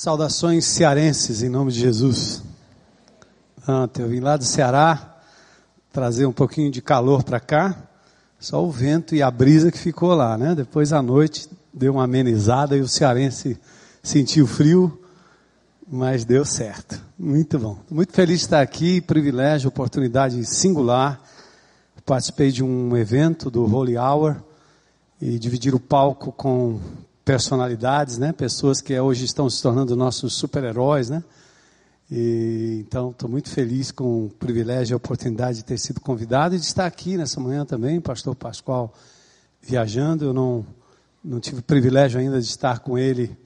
Saudações cearenses em nome de Jesus. Ontem eu vim lá do Ceará trazer um pouquinho de calor para cá, só o vento e a brisa que ficou lá, né? Depois à noite deu uma amenizada e o cearense sentiu frio, mas deu certo. Muito bom. Muito feliz de estar aqui, privilégio, oportunidade singular. Participei de um evento do Holy Hour e dividir o palco com personalidades, né? Pessoas que hoje estão se tornando nossos super-heróis, né? E, então, estou muito feliz com o privilégio e a oportunidade de ter sido convidado e de estar aqui nessa manhã também, Pastor Pascoal viajando. Eu não, não tive o privilégio ainda de estar com ele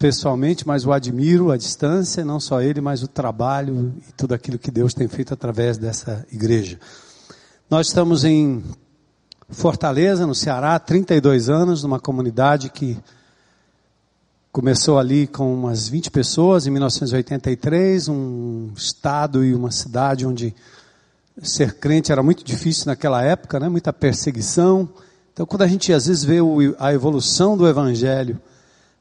pessoalmente, mas o admiro à distância, não só ele, mas o trabalho e tudo aquilo que Deus tem feito através dessa igreja. Nós estamos em Fortaleza, no Ceará, 32 anos, numa comunidade que começou ali com umas 20 pessoas em 1983, um estado e uma cidade onde ser crente era muito difícil naquela época, né? muita perseguição. Então, quando a gente às vezes vê a evolução do Evangelho,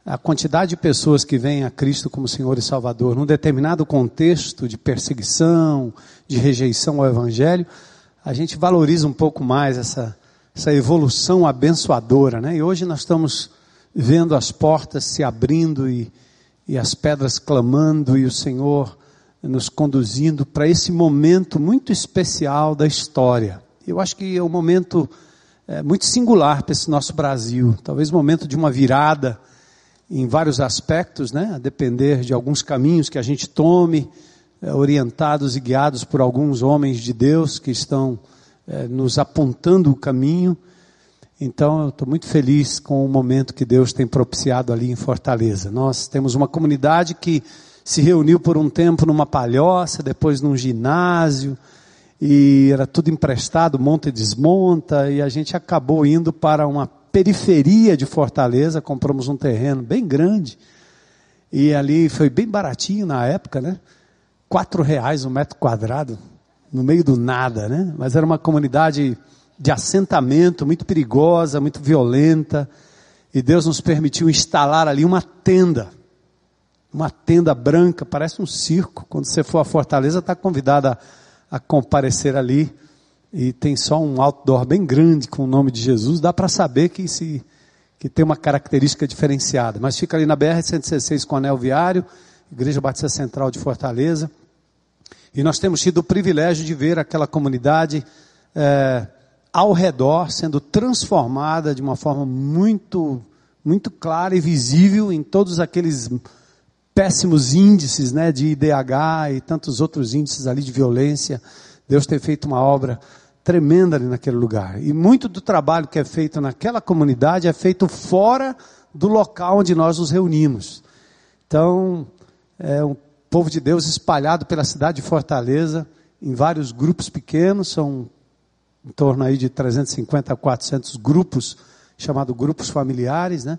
a quantidade de pessoas que vêm a Cristo como Senhor e Salvador, num determinado contexto de perseguição, de rejeição ao Evangelho, a gente valoriza um pouco mais essa, essa evolução abençoadora, né? E hoje nós estamos vendo as portas se abrindo e, e as pedras clamando e o Senhor nos conduzindo para esse momento muito especial da história. Eu acho que é um momento é, muito singular para esse nosso Brasil, talvez um momento de uma virada em vários aspectos, né? A depender de alguns caminhos que a gente tome, é, orientados e guiados por alguns homens de Deus que estão é, nos apontando o caminho. Então, eu estou muito feliz com o momento que Deus tem propiciado ali em Fortaleza. Nós temos uma comunidade que se reuniu por um tempo numa palhoça, depois num ginásio, e era tudo emprestado, monta e desmonta, e a gente acabou indo para uma periferia de Fortaleza, compramos um terreno bem grande, e ali foi bem baratinho na época, né? Quatro reais um metro quadrado, no meio do nada, né? Mas era uma comunidade de assentamento muito perigosa, muito violenta, e Deus nos permitiu instalar ali uma tenda, uma tenda branca, parece um circo. Quando você for à Fortaleza, está convidada a, comparecer ali, e tem só um outdoor bem grande com o nome de Jesus, dá para saber que se que tem uma característica diferenciada. Mas fica ali na BR 116 com anel viário, Igreja Batista Central de Fortaleza. E nós temos tido o privilégio de ver aquela comunidade é, ao redor sendo transformada de uma forma muito, muito clara e visível em todos aqueles péssimos índices né, de IDH e tantos outros índices ali de violência. Deus tem feito uma obra tremenda ali naquele lugar. E muito do trabalho que é feito naquela comunidade é feito fora do local onde nós nos reunimos. Então, é um povo de Deus espalhado pela cidade de Fortaleza, em vários grupos pequenos, são em torno aí de 350 a 400 grupos, chamados grupos familiares, né?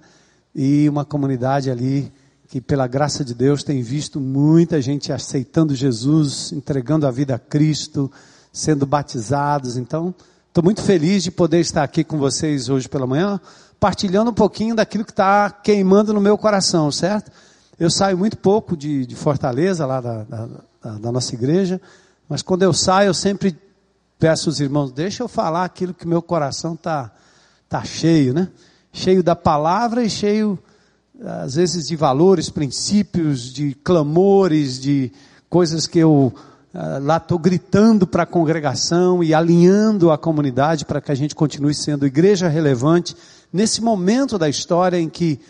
E uma comunidade ali que, pela graça de Deus, tem visto muita gente aceitando Jesus, entregando a vida a Cristo, sendo batizados. Então, estou muito feliz de poder estar aqui com vocês hoje pela manhã, partilhando um pouquinho daquilo que está queimando no meu coração, certo? Eu saio muito pouco de, de Fortaleza, lá da, da, da, nossa igreja, mas quando eu saio, eu sempre peço aos irmãos, deixa eu falar aquilo que meu coração está tá cheio, né? Cheio da palavra e cheio, às vezes, de valores, princípios, de clamores, de coisas que eu uh, lá estou gritando para a congregação e alinhando a comunidade para que a gente continue sendo igreja relevante nesse momento da história em que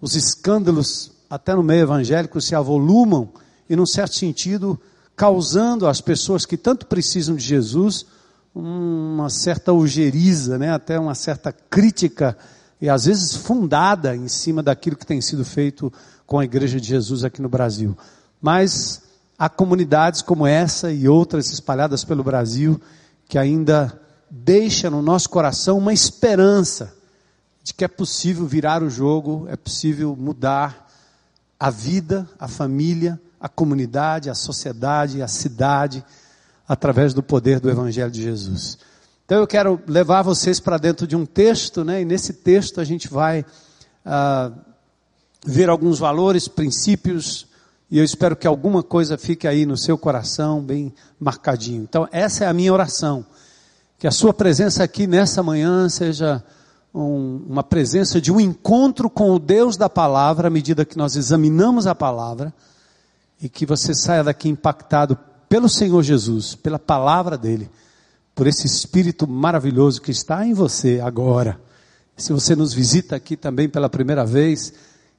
os escândalos até no meio evangélico, se avolumam e, num certo sentido, causando às pessoas que tanto precisam de Jesus uma certa ojeriza, né? até uma certa crítica, e às vezes fundada em cima daquilo que tem sido feito com a Igreja de Jesus aqui no Brasil. Mas há comunidades como essa e outras espalhadas pelo Brasil que ainda deixam no nosso coração uma esperança de que é possível virar o jogo, é possível mudar, a vida, a família, a comunidade, a sociedade, a cidade, através do poder do Evangelho de Jesus. Então eu quero levar vocês para dentro de um texto, né? E nesse texto a gente vai ah, ver alguns valores, princípios, e eu espero que alguma coisa fique aí no seu coração bem marcadinho. Então, essa é a minha oração. Que a sua presença aqui nessa manhã seja um, uma presença de um encontro com o Deus da palavra, à medida que nós examinamos a palavra, e que você saia daqui impactado pelo Senhor Jesus, pela palavra dele, por esse espírito maravilhoso que está em você agora. Se você nos visita aqui também pela primeira vez,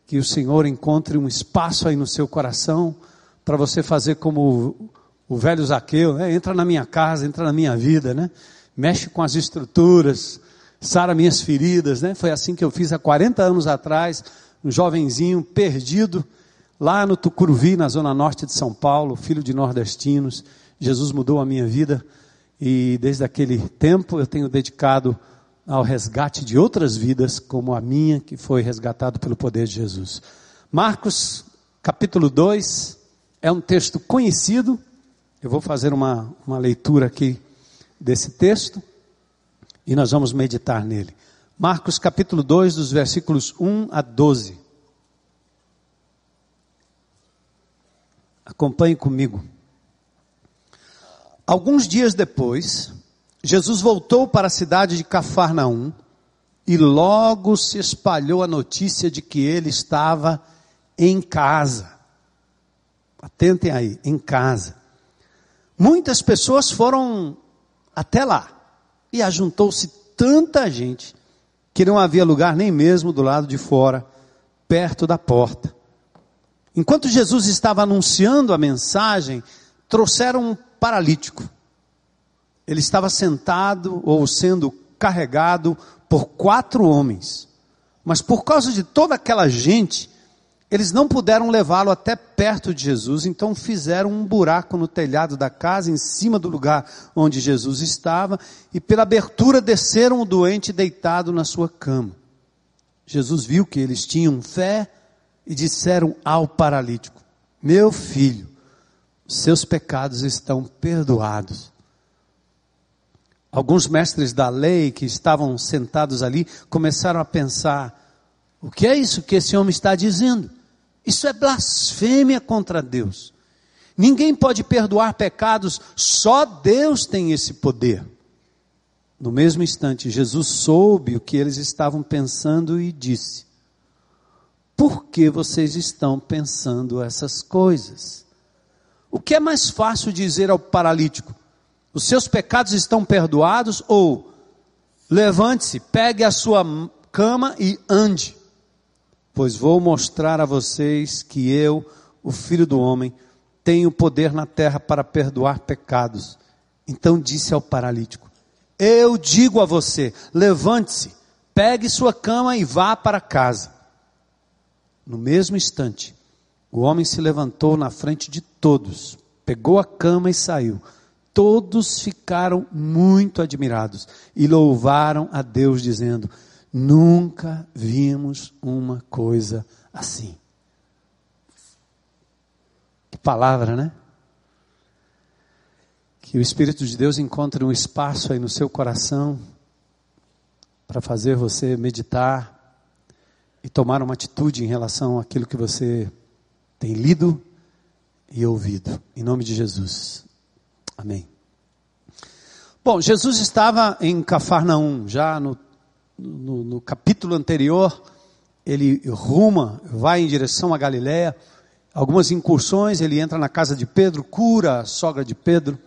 que o Senhor encontre um espaço aí no seu coração para você fazer como o, o velho Zaqueu, né? Entra na minha casa, entra na minha vida, né? Mexe com as estruturas, sara minhas feridas, né? Foi assim que eu fiz há 40 anos atrás, um jovenzinho perdido lá no Tucuruvi, na zona norte de São Paulo, filho de nordestinos. Jesus mudou a minha vida e desde aquele tempo eu tenho dedicado ao resgate de outras vidas, como a minha, que foi resgatado pelo poder de Jesus. Marcos, capítulo 2, é um texto conhecido. Eu vou fazer uma, uma leitura aqui desse texto e nós vamos meditar nele. Marcos, capítulo 2, dos versículos 1 a 12. Acompanhe comigo. Alguns dias depois, Jesus voltou para a cidade de Cafarnaum e logo se espalhou a notícia de que ele estava em casa. Atentem aí, em casa. Muitas pessoas foram até lá e ajuntou-se tanta gente que não havia lugar nem mesmo do lado de fora, perto da porta. Enquanto Jesus estava anunciando a mensagem, trouxeram um paralítico ele estava sentado ou sendo carregado por quatro homens. Mas por causa de toda aquela gente, eles não puderam levá-lo até perto de Jesus, então fizeram um buraco no telhado da casa, em cima do lugar onde Jesus estava, e pela abertura desceram o doente deitado na sua cama. Jesus viu que eles tinham fé e disseram ao paralítico: Meu filho, seus pecados estão perdoados. Alguns mestres da lei que estavam sentados ali começaram a pensar: o que é isso que esse homem está dizendo? Isso é blasfêmia contra Deus. Ninguém pode perdoar pecados, só Deus tem esse poder. No mesmo instante, Jesus soube o que eles estavam pensando e disse: Por que vocês estão pensando essas coisas? O que é mais fácil dizer ao paralítico? os seus pecados estão perdoados, ou levante-se, pegue a sua cama e ande, pois vou mostrar a vocês que eu, o Filho do Homem, tenho poder na terra para perdoar pecados. Então disse ao paralítico: Eu digo a você, levante-se, pegue sua cama e vá para casa. No mesmo instante, o homem se levantou na frente de todos, pegou a cama e saiu. Todos ficaram muito admirados e louvaram a Deus, dizendo: Nunca vimos uma coisa assim. Que palavra, né? Que o Espírito de Deus encontre um espaço aí no seu coração para fazer você meditar e tomar uma atitude em relação àquilo que você tem lido e ouvido. Em nome de Jesus. Amém. Bom, Jesus estava em Cafarnaum, já no, no, no capítulo anterior, ele ruma, vai em direção a Galiléia, algumas incursões, ele entra na casa de Pedro, cura a sogra de Pedro,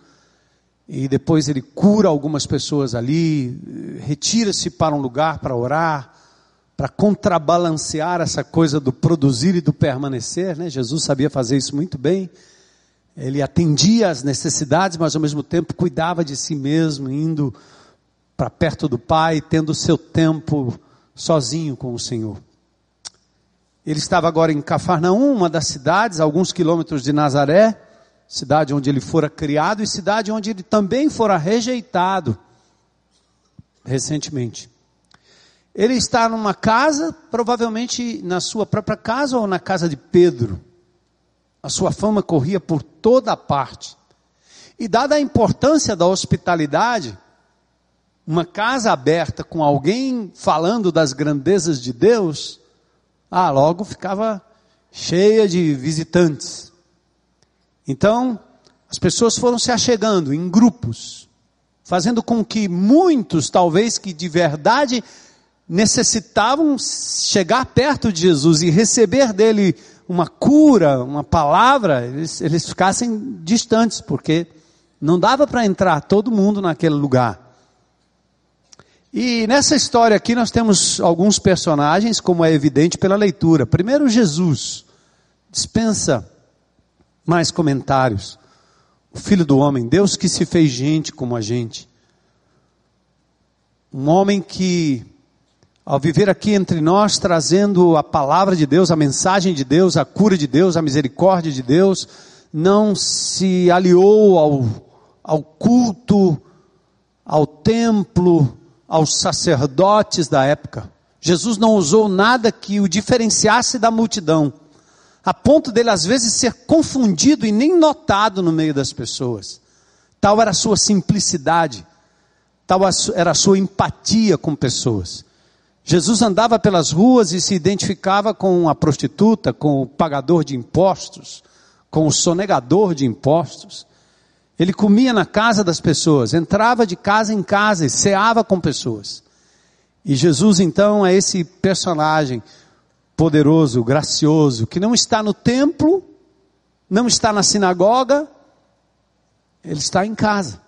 e depois ele cura algumas pessoas ali, retira-se para um lugar para orar, para contrabalancear essa coisa do produzir e do permanecer, né? Jesus sabia fazer isso muito bem. Ele atendia às necessidades, mas ao mesmo tempo cuidava de si mesmo, indo para perto do Pai, tendo seu tempo sozinho com o Senhor. Ele estava agora em Cafarnaum, uma das cidades, alguns quilômetros de Nazaré, cidade onde ele fora criado e cidade onde ele também fora rejeitado recentemente. Ele está numa casa, provavelmente na sua própria casa ou na casa de Pedro. A sua fama corria por toda parte. E dada a importância da hospitalidade, uma casa aberta com alguém falando das grandezas de Deus, Ah, logo ficava cheia de visitantes. Então, as pessoas foram se achegando em grupos, fazendo com que muitos, talvez que de verdade necessitavam chegar perto de Jesus e receber dele uma cura, uma palavra, eles, eles ficassem distantes, porque não dava para entrar todo mundo naquele lugar. E nessa história aqui nós temos alguns personagens, como é evidente pela leitura. Primeiro, Jesus, dispensa mais comentários. O Filho do Homem, Deus que se fez gente como a gente. Um homem que, ao viver aqui entre nós, trazendo a palavra de Deus, a mensagem de Deus, a cura de Deus, a misericórdia de Deus, não se aliou ao, ao culto, ao templo, aos sacerdotes da época. Jesus não usou nada que o diferenciasse da multidão, a ponto dele às vezes ser confundido e nem notado no meio das pessoas. Tal era a sua simplicidade, tal era a sua empatia com pessoas. Jesus andava pelas ruas e se identificava com a prostituta, com o pagador de impostos, com o sonegador de impostos. Ele comia na casa das pessoas, entrava de casa em casa e ceava com pessoas. E Jesus então é esse personagem poderoso, gracioso, que não está no templo, não está na sinagoga, ele está em casa.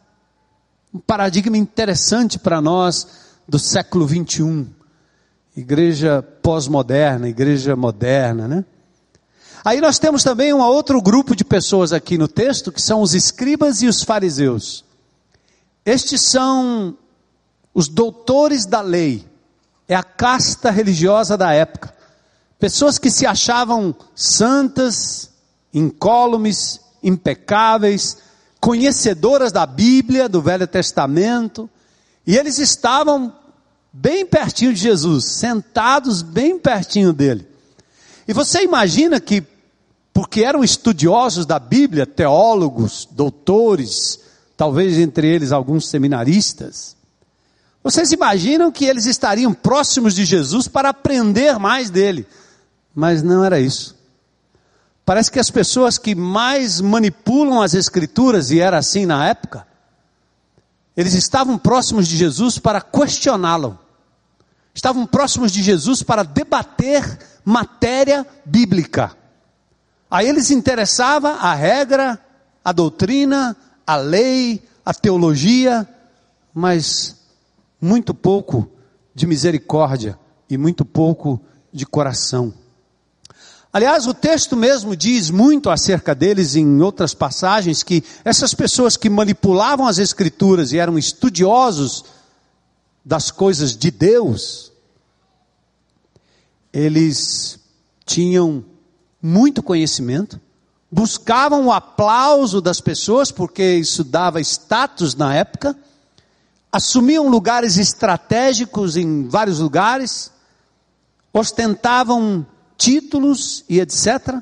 Um paradigma interessante para nós do século 21. Igreja pós-moderna, igreja moderna, né? Aí nós temos também um outro grupo de pessoas aqui no texto, que são os escribas e os fariseus. Estes são os doutores da lei, é a casta religiosa da época. Pessoas que se achavam santas, incólumes, impecáveis, conhecedoras da Bíblia, do Velho Testamento, e eles estavam bem pertinho de Jesus, sentados bem pertinho dele. E você imagina que porque eram estudiosos da Bíblia, teólogos, doutores, talvez entre eles alguns seminaristas. Vocês imaginam que eles estariam próximos de Jesus para aprender mais dele, mas não era isso. Parece que as pessoas que mais manipulam as Escrituras, e era assim na época, eles estavam próximos de Jesus para questioná-lo, estavam próximos de Jesus para debater matéria bíblica. A eles interessava a regra, a doutrina, a lei, a teologia, mas muito pouco de misericórdia e muito pouco de coração. Aliás, o texto mesmo diz muito acerca deles em outras passagens que essas pessoas que manipulavam as escrituras e eram estudiosos das coisas de Deus, eles tinham muito conhecimento, buscavam o aplauso das pessoas, porque isso dava status na época, assumiam lugares estratégicos em vários lugares, ostentavam títulos e etc.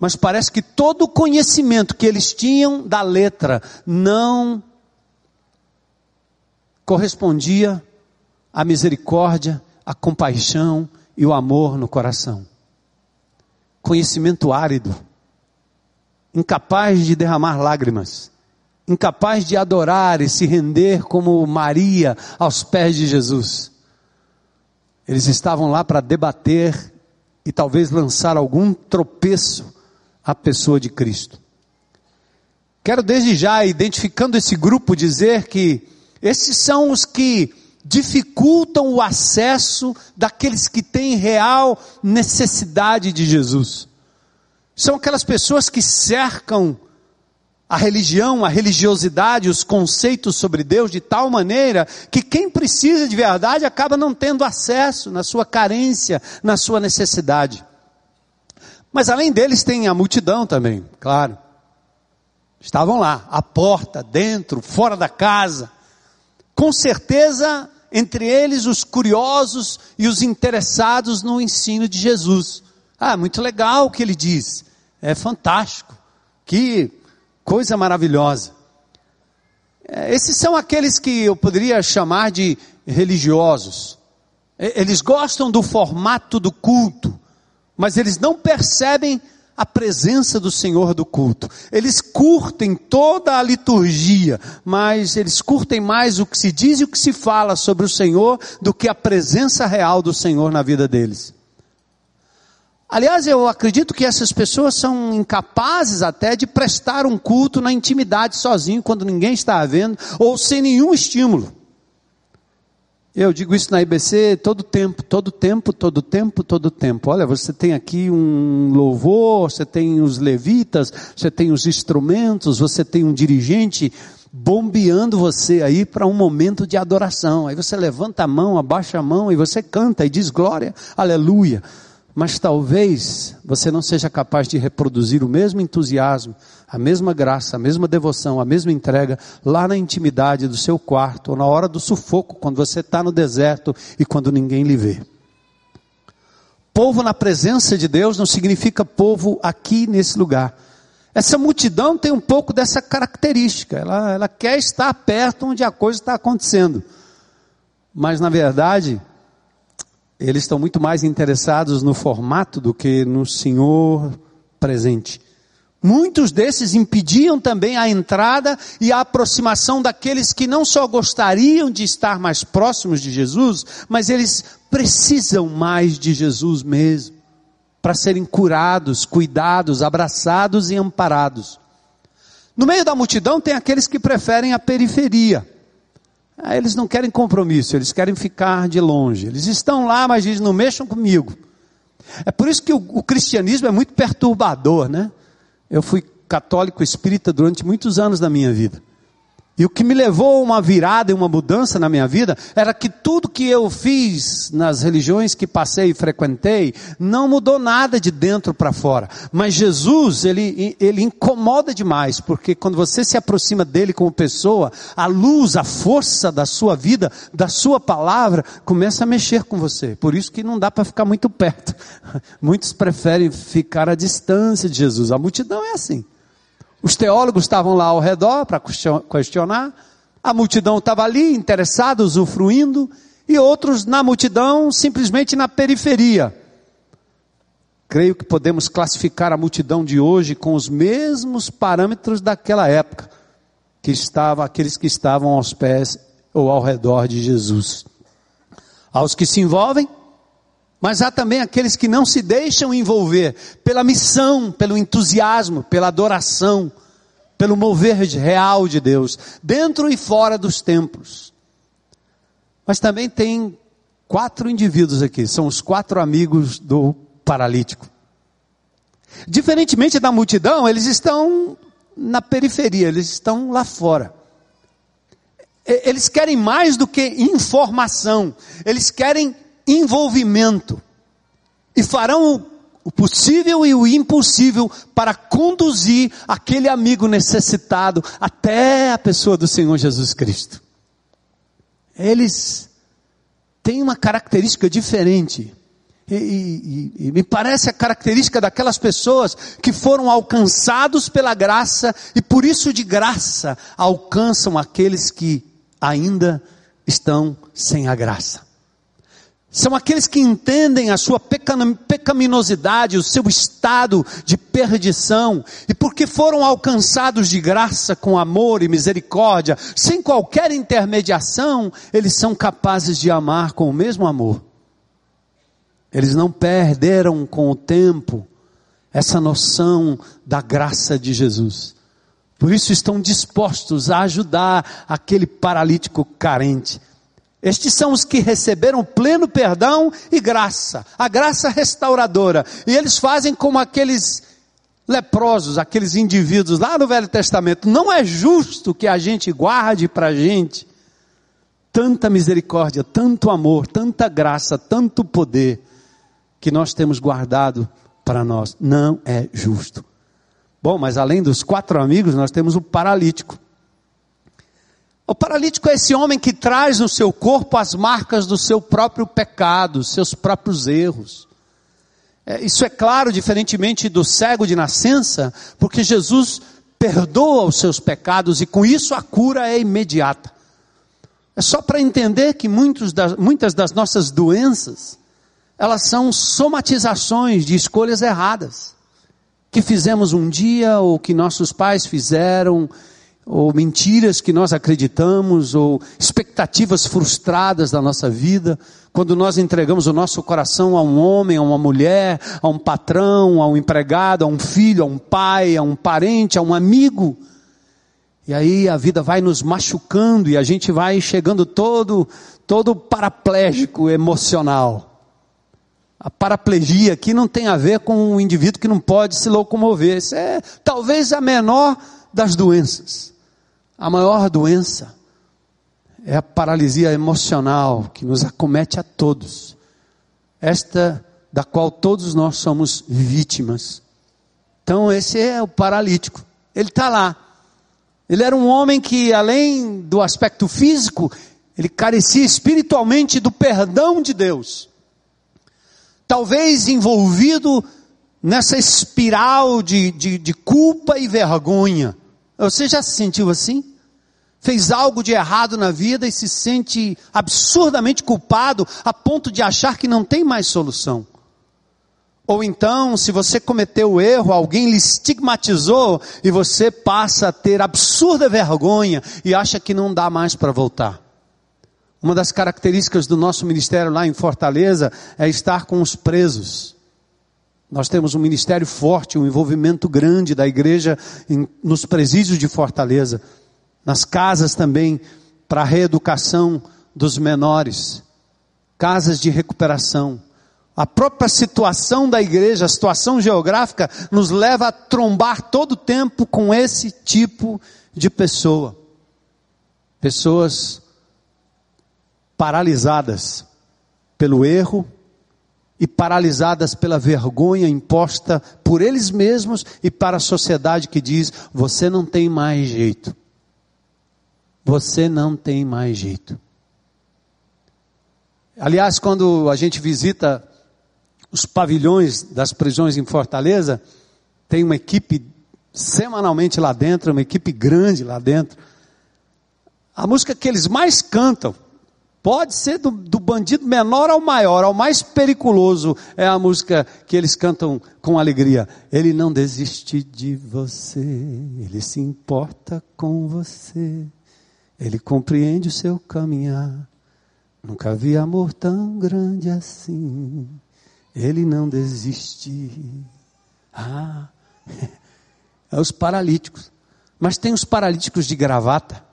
Mas parece que todo o conhecimento que eles tinham da letra não correspondia à misericórdia, à compaixão e o amor no coração conhecimento árido, incapaz de derramar lágrimas, incapaz de adorar e se render como Maria aos pés de Jesus. Eles estavam lá para debater e talvez lançar algum tropeço à pessoa de Cristo. Quero desde já, identificando esse grupo, dizer que esses são os que dificultam o acesso daqueles que têm real necessidade de Jesus. São aquelas pessoas que cercam a religião, a religiosidade, os conceitos sobre Deus de tal maneira que quem precisa de verdade acaba não tendo acesso na sua carência, na sua necessidade. Mas além deles tem a multidão também, claro. Estavam lá, à porta, dentro, fora da casa. Com certeza entre eles os curiosos e os interessados no ensino de Jesus. Ah, muito legal o que ele diz, é fantástico, que coisa maravilhosa. É, esses são aqueles que eu poderia chamar de religiosos. Eles gostam do formato do culto, mas eles não percebem a presença do Senhor do culto. Eles curtem toda a liturgia, mas eles curtem mais o que se diz e o que se fala sobre o Senhor do que a presença real do Senhor na vida deles. Aliás, eu acredito que essas pessoas são incapazes até de prestar um culto na intimidade sozinho, quando ninguém está vendo, ou sem nenhum estímulo. Eu digo isso na IBC todo tempo, todo tempo, todo tempo, todo tempo. Olha, você tem aqui um louvor, você tem os levitas, você tem os instrumentos, você tem um dirigente bombeando você aí para um momento de adoração. Aí você levanta a mão, abaixa a mão e você canta e diz glória, aleluia mas talvez você não seja capaz de reproduzir o mesmo entusiasmo, a mesma graça, a mesma devoção, a mesma entrega lá na intimidade do seu quarto ou na hora do sufoco, quando você está no deserto e quando ninguém lhe vê. Povo na presença de Deus não significa povo aqui nesse lugar. Essa multidão tem um pouco dessa característica, ela, ela quer estar perto onde a coisa está acontecendo. Mas na verdade, eles estão muito mais interessados no formato do que no Senhor presente. Muitos desses impediam também a entrada e a aproximação daqueles que não só gostariam de estar mais próximos de Jesus, mas eles precisam mais de Jesus mesmo, para serem curados, cuidados, abraçados e amparados. No meio da multidão tem aqueles que preferem a periferia. Ah, eles não querem compromisso, eles querem ficar de longe. Eles estão lá, mas dizem, não mexam comigo. É por isso que o, o cristianismo é muito perturbador, né? Eu fui católico espírita durante muitos anos da minha vida. E o que me levou a uma virada e uma mudança na minha vida era que tudo que eu fiz nas religiões que passei e frequentei não mudou nada de dentro para fora. Mas Jesus, ele, ele incomoda demais, porque quando você se aproxima dele como pessoa, a luz, a força da sua vida, da sua palavra, começa a mexer com você. Por isso que não dá para ficar muito perto. Muitos preferem ficar à distância de Jesus. A multidão é assim. Os teólogos estavam lá ao redor para questionar, a multidão estava ali, interessada, usufruindo, e outros na multidão, simplesmente na periferia. Creio que podemos classificar a multidão de hoje com os mesmos parâmetros daquela época, que estava aqueles que estavam aos pés ou ao redor de Jesus. Aos que se envolvem, mas há também aqueles que não se deixam envolver pela missão, pelo entusiasmo, pela adoração, pelo mover real de Deus, dentro e fora dos templos. Mas também tem quatro indivíduos aqui, são os quatro amigos do paralítico. Diferentemente da multidão, eles estão na periferia, eles estão lá fora. Eles querem mais do que informação, eles querem envolvimento. E farão o possível e o impossível para conduzir aquele amigo necessitado até a pessoa do Senhor Jesus Cristo. Eles têm uma característica diferente. E, e, e, me parece a característica daquelas pessoas que foram alcançados pela graça e por isso de graça alcançam aqueles que ainda estão sem a graça. São aqueles que entendem a sua pecaminosidade, o seu estado de perdição, e porque foram alcançados de graça com amor e misericórdia, sem qualquer intermediação, eles são capazes de amar com o mesmo amor. Eles não perderam com o tempo essa noção da graça de Jesus. Por isso estão dispostos a ajudar aquele paralítico carente estes são os que receberam pleno perdão e graça, a graça restauradora. E eles fazem como aqueles leprosos, aqueles indivíduos lá no Velho Testamento. Não é justo que a gente guarde para a gente tanta misericórdia, tanto amor, tanta graça, tanto poder que nós temos guardado para nós. Não é justo. Bom, mas além dos quatro amigos, nós temos o paralítico. O paralítico é esse homem que traz no seu corpo as marcas do seu próprio pecado, seus próprios erros. É, isso é claro, diferentemente do cego de nascença, porque Jesus perdoa os seus pecados e com isso a cura é imediata. É só para entender que das, muitas das nossas doenças, elas são somatizações de escolhas erradas. Que fizemos um dia, ou que nossos pais fizeram, ou mentiras que nós acreditamos, ou expectativas frustradas da nossa vida, quando nós entregamos o nosso coração a um homem, a uma mulher, a um patrão, a um empregado, a um filho, a um pai, a um parente, a um amigo. E aí a vida vai nos machucando e a gente vai chegando todo, todo paraplégico emocional. A paraplegia aqui não tem a ver com um indivíduo que não pode se locomover. Isso é talvez a menor das doenças. A maior doença é a paralisia emocional que nos acomete a todos. Esta da qual todos nós somos vítimas. Então esse é o paralítico. Ele está lá. Ele era um homem que, além do aspecto físico, ele carecia espiritualmente do perdão de Deus. Talvez envolvido nessa espiral de, de, de culpa e vergonha. Você já se sentiu assim? fez algo de errado na vida e se sente absurdamente culpado a ponto de achar que não tem mais solução. Ou então, se você cometeu o erro, alguém lhe estigmatizou e você passa a ter absurda vergonha e acha que não dá mais para voltar. Uma das características do nosso ministério lá em Fortaleza é estar com os presos. Nós temos um ministério forte, um envolvimento grande da igreja em, nos presídios de Fortaleza nas casas também para a reeducação dos menores, casas de recuperação. A própria situação da igreja, a situação geográfica, nos leva a trombar todo o tempo com esse tipo de pessoa. Pessoas paralisadas pelo erro e paralisadas pela vergonha imposta por eles mesmos e para a sociedade que diz: você não tem mais jeito você não tem mais jeito. Aliás, quando a gente visita os pavilhões das prisões em Fortaleza, tem uma equipe semanalmente lá dentro, uma equipe grande lá dentro. A música que eles mais cantam, pode ser do, do, bandido menor ao maior, ao mais periculoso, é a música que eles cantam com alegria. Ele não desiste de você, ele se importa com você. Ele compreende o seu caminhar. Nunca vi amor tão grande assim. Ele não desiste. Ah, é os paralíticos. Mas tem os paralíticos de gravata.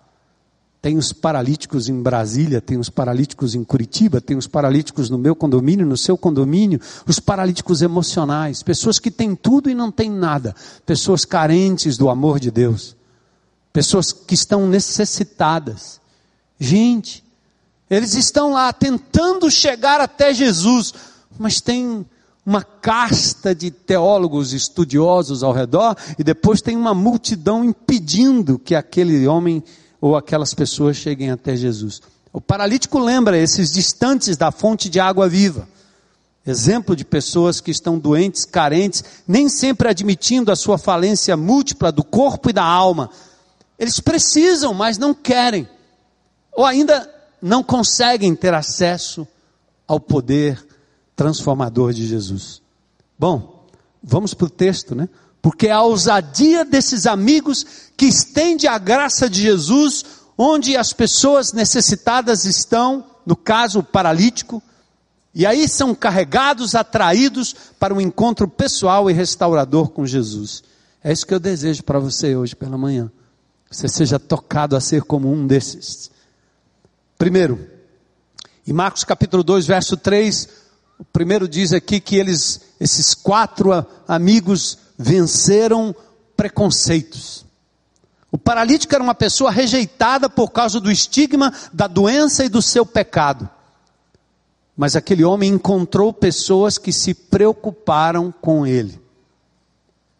Tem os paralíticos em Brasília, tem os paralíticos em Curitiba, tem os paralíticos no meu condomínio, no seu condomínio, os paralíticos emocionais, pessoas que têm tudo e não têm nada, pessoas carentes do amor de Deus pessoas que estão necessitadas. Gente, eles estão lá tentando chegar até Jesus, mas tem uma casta de teólogos estudiosos ao redor e depois tem uma multidão impedindo que aquele homem ou aquelas pessoas cheguem até Jesus. O paralítico lembra esses distantes da fonte de água viva. Exemplo de pessoas que estão doentes, carentes, nem sempre admitindo a sua falência múltipla do corpo e da alma, eles precisam, mas não querem. Ou ainda não conseguem ter acesso ao poder transformador de Jesus. Bom, vamos para o texto, né? Porque a ousadia desses amigos que estende a graça de Jesus, onde as pessoas necessitadas estão, no caso, o paralítico, e aí são carregados, atraídos para um encontro pessoal e restaurador com Jesus. É isso que eu desejo para você hoje pela manhã você seja tocado a ser como um desses. Primeiro, em Marcos capítulo 2, verso 3, o primeiro diz aqui que eles, esses quatro amigos, venceram preconceitos. O paralítico era uma pessoa rejeitada por causa do estigma da doença e do seu pecado. Mas aquele homem encontrou pessoas que se preocuparam com ele.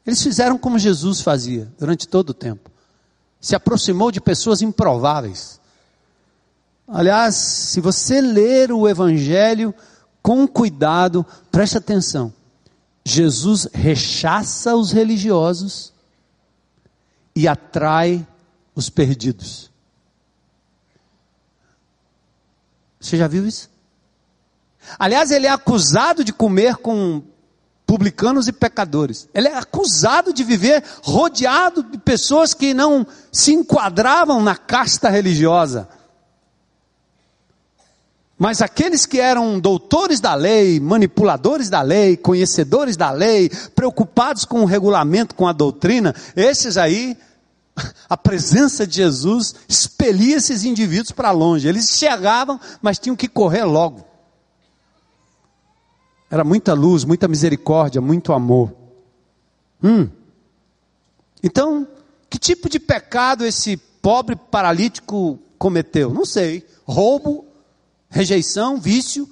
Eles fizeram como Jesus fazia durante todo o tempo se aproximou de pessoas improváveis. Aliás, se você ler o Evangelho com cuidado, preste atenção. Jesus rechaça os religiosos e atrai os perdidos. Você já viu isso? Aliás, ele é acusado de comer com publicanos e pecadores. Ele é acusado de viver rodeado de pessoas que não se enquadravam na casta religiosa. Mas aqueles que eram doutores da lei, manipuladores da lei, conhecedores da lei, preocupados com o regulamento, com a doutrina, esses aí, a presença de Jesus expelia esses indivíduos para longe. Eles chegavam, mas tinham que correr logo. Era muita luz, muita misericórdia, muito amor. Hum. Então, que tipo de pecado esse pobre paralítico cometeu? Não sei. Roubo, rejeição, vício.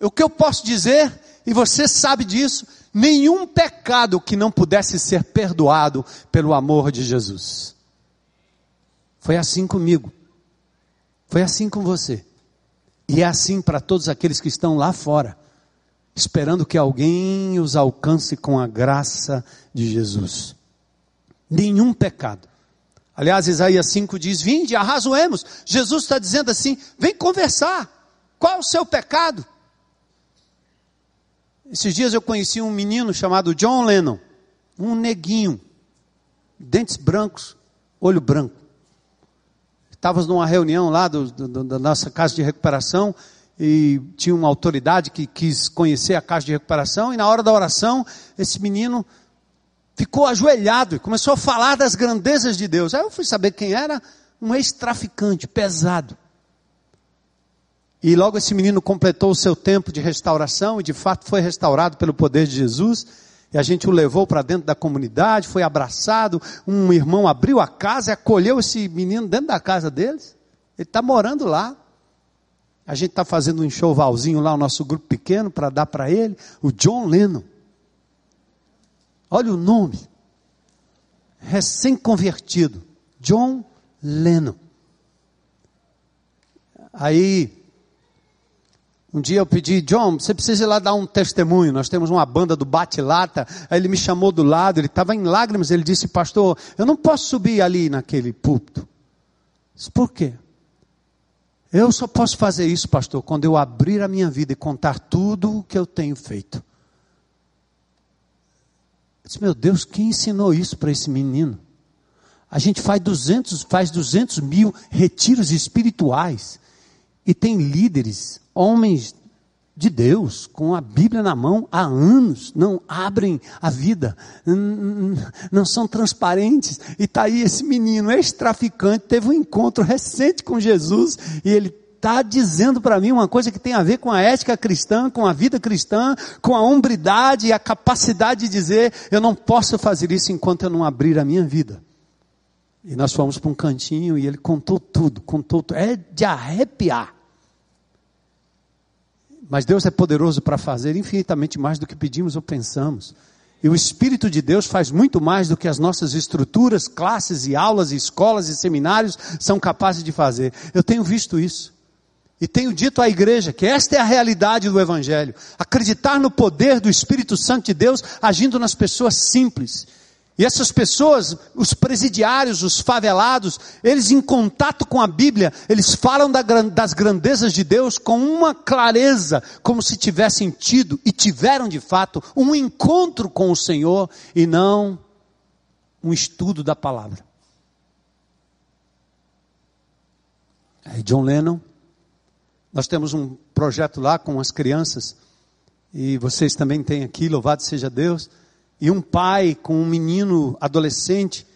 O que eu posso dizer, e você sabe disso, nenhum pecado que não pudesse ser perdoado pelo amor de Jesus. Foi assim comigo. Foi assim com você. E é assim para todos aqueles que estão lá fora esperando que alguém os alcance com a graça de Jesus. Nenhum pecado. Aliás, Isaías 5 diz: Vinde, arrazoemos. Jesus está dizendo assim: vem conversar. Qual o seu pecado? Esses dias eu conheci um menino chamado John Lennon, um neguinho, dentes brancos, olho branco. Estávamos numa reunião lá do, do, da nossa casa de recuperação e tinha uma autoridade que quis conhecer a casa de recuperação, e na hora da oração, esse menino ficou ajoelhado e começou a falar das grandezas de Deus. Aí eu fui saber quem era, um ex-traficante pesado. E logo esse menino completou o seu tempo de restauração e de fato foi restaurado pelo poder de Jesus. E a gente o levou para dentro da comunidade, foi abraçado. Um irmão abriu a casa e acolheu esse menino dentro da casa deles. Ele está morando lá. A gente está fazendo um enxovalzinho lá, o nosso grupo pequeno, para dar para ele, o John Lennon. Olha o nome. Recém-convertido. John Lennon. Aí, um dia eu pedi, John, você precisa ir lá dar um testemunho. Nós temos uma banda do Bate-Lata. Aí ele me chamou do lado, ele estava em lágrimas. Ele disse, pastor, eu não posso subir ali naquele púlpito. Disse, por quê? Eu só posso fazer isso, pastor, quando eu abrir a minha vida e contar tudo o que eu tenho feito. Eu disse, meu Deus, quem ensinou isso para esse menino? A gente faz 200, faz 200 mil retiros espirituais e tem líderes, homens de Deus, com a Bíblia na mão há anos, não abrem a vida, não são transparentes. E está aí esse menino, ex-traficante, teve um encontro recente com Jesus e ele está dizendo para mim uma coisa que tem a ver com a ética cristã, com a vida cristã, com a hombridade e a capacidade de dizer: eu não posso fazer isso enquanto eu não abrir a minha vida. E nós fomos para um cantinho e ele contou tudo, contou tudo. É de arrepiar. Mas Deus é poderoso para fazer infinitamente mais do que pedimos ou pensamos. E o Espírito de Deus faz muito mais do que as nossas estruturas, classes e aulas, e escolas e seminários são capazes de fazer. Eu tenho visto isso. E tenho dito à igreja que esta é a realidade do Evangelho. Acreditar no poder do Espírito Santo de Deus agindo nas pessoas simples e essas pessoas, os presidiários, os favelados, eles em contato com a Bíblia, eles falam das grandezas de Deus com uma clareza, como se tivessem tido e tiveram de fato um encontro com o Senhor e não um estudo da palavra. Aí John Lennon, nós temos um projeto lá com as crianças, e vocês também têm aqui, louvado seja Deus e um pai com um menino adolescente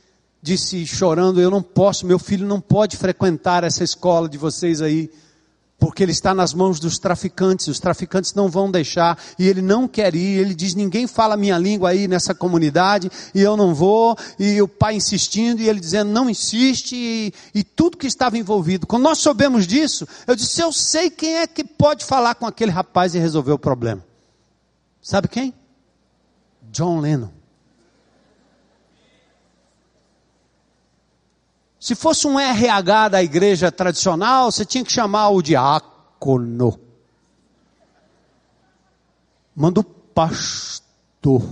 disse chorando: Eu não posso, meu filho não pode frequentar essa escola de vocês aí, porque ele está nas mãos dos traficantes, os traficantes não vão deixar, e ele não quer ir, ele diz, ninguém fala minha língua aí nessa comunidade, e eu não vou, e o pai insistindo, e ele dizendo, não insiste, e, e tudo que estava envolvido. Quando nós soubemos disso, eu disse, eu sei quem é que pode falar com aquele rapaz e resolver o problema. Sabe quem? John Lennon. Se fosse um RH da igreja tradicional, você tinha que chamar o diácono. Manda o pastor.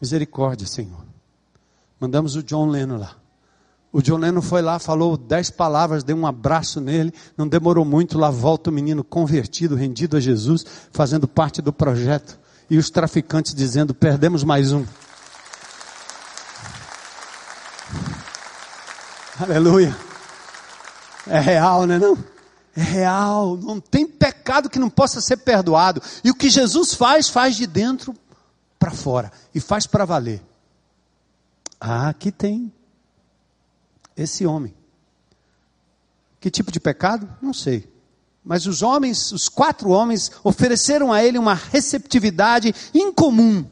Misericórdia, Senhor. Mandamos o John Lennon lá. O John Lennon foi lá, falou dez palavras, deu um abraço nele, não demorou muito, lá volta o menino convertido, rendido a Jesus, fazendo parte do projeto. E os traficantes dizendo: perdemos mais um. Aleluia. É real, né não? É real. Não tem pecado que não possa ser perdoado. E o que Jesus faz, faz de dentro para fora. E faz para valer. Ah, aqui tem esse homem. Que tipo de pecado? Não sei. Mas os homens, os quatro homens, ofereceram a ele uma receptividade incomum.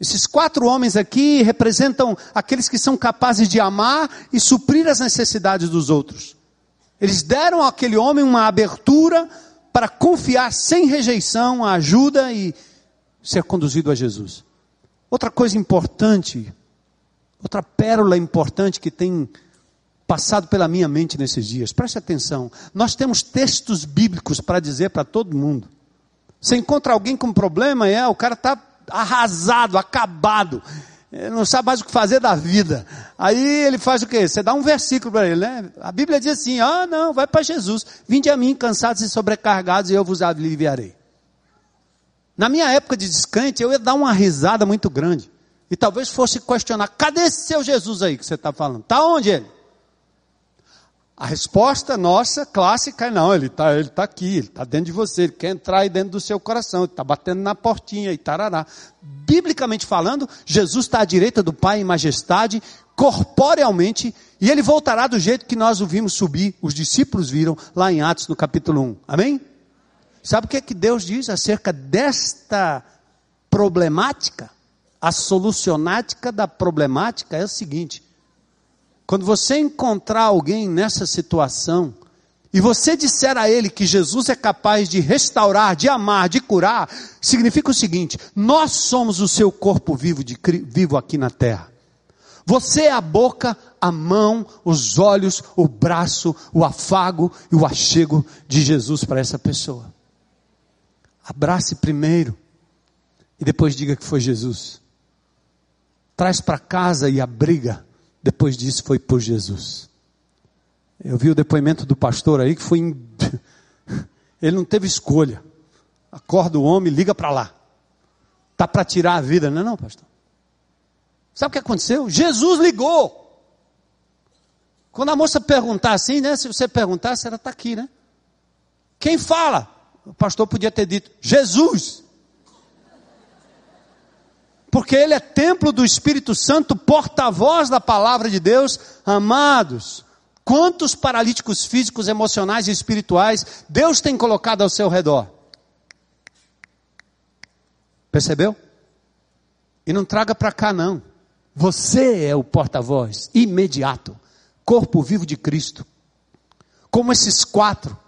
Esses quatro homens aqui representam aqueles que são capazes de amar e suprir as necessidades dos outros. Eles deram àquele homem uma abertura para confiar sem rejeição a ajuda e ser conduzido a Jesus. Outra coisa importante Outra pérola importante que tem passado pela minha mente nesses dias, preste atenção. Nós temos textos bíblicos para dizer para todo mundo. Você encontra alguém com problema, é, o cara está arrasado, acabado, não sabe mais o que fazer da vida. Aí ele faz o quê? Você dá um versículo para ele, né? A Bíblia diz assim: ah, não, vai para Jesus. Vinde a mim, cansados e sobrecarregados, e eu vos aliviarei. Na minha época de descante, eu ia dar uma risada muito grande. E talvez fosse questionar: cadê esse seu Jesus aí que você está falando? Está onde ele? A resposta nossa, clássica, é não, ele está ele tá aqui, ele está dentro de você, ele quer entrar aí dentro do seu coração, ele está batendo na portinha e tarará. Biblicamente falando, Jesus está à direita do Pai em majestade, corporealmente, e ele voltará do jeito que nós o vimos subir, os discípulos viram lá em Atos no capítulo 1. Amém? Sabe o que, é que Deus diz acerca desta problemática? A solucionática da problemática é o seguinte: quando você encontrar alguém nessa situação, e você disser a ele que Jesus é capaz de restaurar, de amar, de curar, significa o seguinte: nós somos o seu corpo vivo, de, vivo aqui na terra. Você é a boca, a mão, os olhos, o braço, o afago e o achego de Jesus para essa pessoa. Abrace primeiro e depois diga que foi Jesus traz para casa e abriga, depois disso foi por Jesus. Eu vi o depoimento do pastor aí que foi. Em... Ele não teve escolha. Acorda o homem, liga para lá. Tá para tirar a vida, não é não, pastor? Sabe o que aconteceu? Jesus ligou. Quando a moça perguntar assim, né? Se você perguntasse, ela está aqui, né? Quem fala? O pastor podia ter dito, Jesus porque ele é templo do Espírito Santo, porta-voz da palavra de Deus, amados. Quantos paralíticos físicos, emocionais e espirituais Deus tem colocado ao seu redor? Percebeu? E não traga para cá não. Você é o porta-voz imediato, corpo vivo de Cristo. Como esses quatro.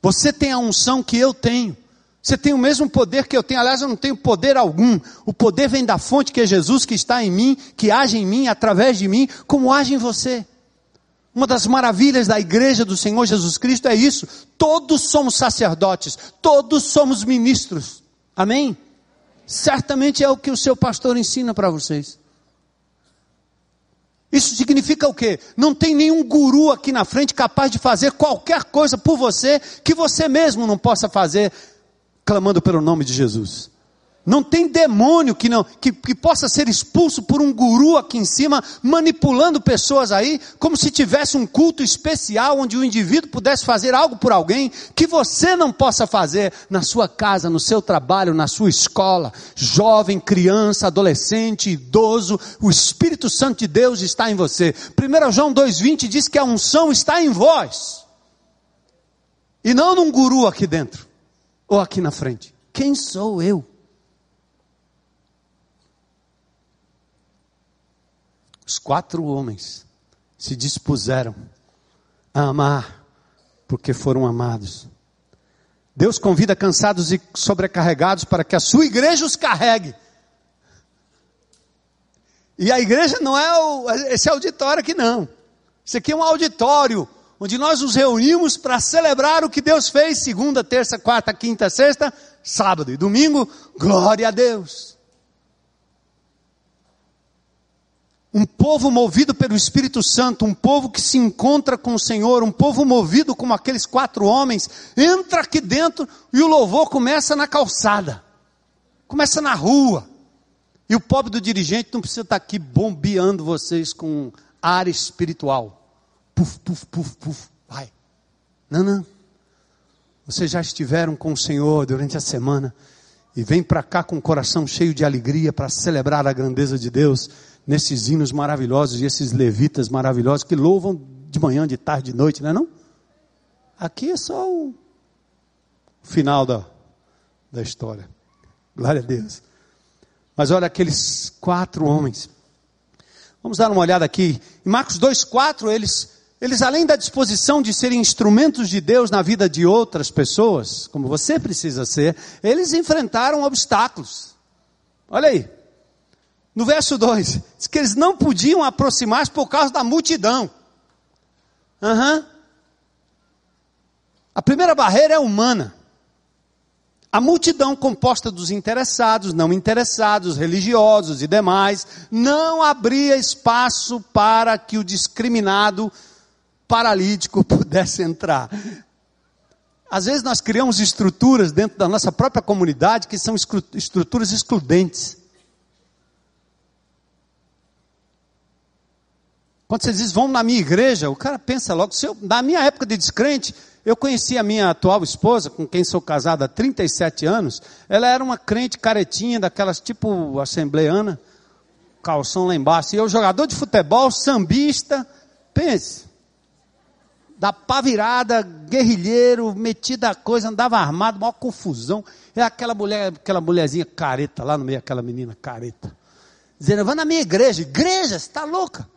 Você tem a unção que eu tenho. Você tem o mesmo poder que eu tenho. Aliás, eu não tenho poder algum. O poder vem da fonte que é Jesus, que está em mim, que age em mim, através de mim, como age em você. Uma das maravilhas da igreja do Senhor Jesus Cristo é isso. Todos somos sacerdotes, todos somos ministros. Amém? Certamente é o que o seu pastor ensina para vocês. Isso significa o quê? Não tem nenhum guru aqui na frente capaz de fazer qualquer coisa por você que você mesmo não possa fazer clamando pelo nome de Jesus. Não tem demônio que não que, que possa ser expulso por um guru aqui em cima, manipulando pessoas aí, como se tivesse um culto especial onde o indivíduo pudesse fazer algo por alguém que você não possa fazer na sua casa, no seu trabalho, na sua escola, jovem, criança, adolescente, idoso, o Espírito Santo de Deus está em você. 1 João 2,20 diz que a unção está em vós, e não num guru aqui dentro ou aqui na frente? Quem sou eu? Os quatro homens se dispuseram a amar, porque foram amados. Deus convida cansados e sobrecarregados para que a sua igreja os carregue. E a igreja não é o, esse auditório aqui, não. Isso aqui é um auditório onde nós nos reunimos para celebrar o que Deus fez segunda, terça, quarta, quinta, sexta, sábado e domingo. Glória a Deus. Um povo movido pelo Espírito Santo, um povo que se encontra com o Senhor, um povo movido como aqueles quatro homens, entra aqui dentro e o louvor começa na calçada, começa na rua. E o pobre do dirigente não precisa estar aqui bombeando vocês com ar espiritual. Puf, puf, puf, puf, vai. Não, não. Vocês já estiveram com o Senhor durante a semana e vem para cá com o coração cheio de alegria para celebrar a grandeza de Deus nesses hinos maravilhosos e esses levitas maravilhosos que louvam de manhã, de tarde, de noite, não é não? Aqui é só o final da, da história. Glória a Deus. Mas olha aqueles quatro homens. Vamos dar uma olhada aqui. Em Marcos 2,4, eles, eles, além da disposição de serem instrumentos de Deus na vida de outras pessoas, como você precisa ser, eles enfrentaram obstáculos. Olha aí. No verso 2, diz que eles não podiam aproximar-se por causa da multidão. Uhum. A primeira barreira é humana. A multidão composta dos interessados, não interessados, religiosos e demais, não abria espaço para que o discriminado paralítico pudesse entrar. Às vezes nós criamos estruturas dentro da nossa própria comunidade que são estruturas excludentes. Quando você diz, vamos na minha igreja, o cara pensa logo, eu, na minha época de descrente, eu conheci a minha atual esposa, com quem sou casado há 37 anos, ela era uma crente caretinha, daquelas tipo assembleana, calção lá embaixo, e eu jogador de futebol, sambista, pense, da pá virada, guerrilheiro, metida a coisa, andava armado, maior confusão, é aquela mulher, aquela mulherzinha careta, lá no meio, aquela menina careta, dizendo, vá na minha igreja, igreja, você está louca?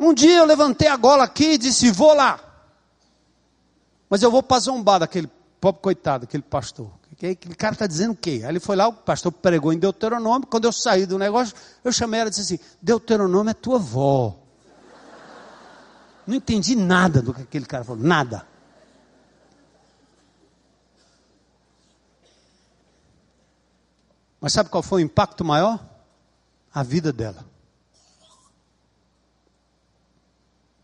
Um dia eu levantei a gola aqui e disse: Vou lá. Mas eu vou para zombar daquele pobre coitado, aquele pastor. Aquele cara está dizendo o quê? Aí ele foi lá, o pastor pregou em Deuteronômio. Quando eu saí do negócio, eu chamei ela e disse assim: Deuteronômio é tua avó. Não entendi nada do que aquele cara falou, nada. Mas sabe qual foi o impacto maior? A vida dela.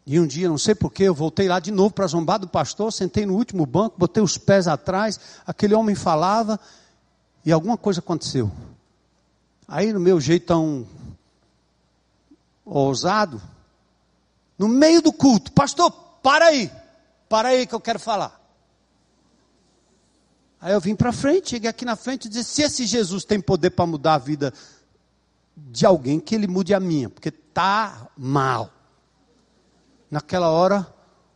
E um dia, não sei porquê, eu voltei lá de novo para zombar do pastor, sentei no último banco, botei os pés atrás, aquele homem falava e alguma coisa aconteceu. Aí, no meu jeitão ousado, no meio do culto, pastor, para aí, para aí que eu quero falar. Aí eu vim para frente, cheguei aqui na frente e disse: se esse Jesus tem poder para mudar a vida de alguém, que ele mude a minha, porque está mal. Naquela hora,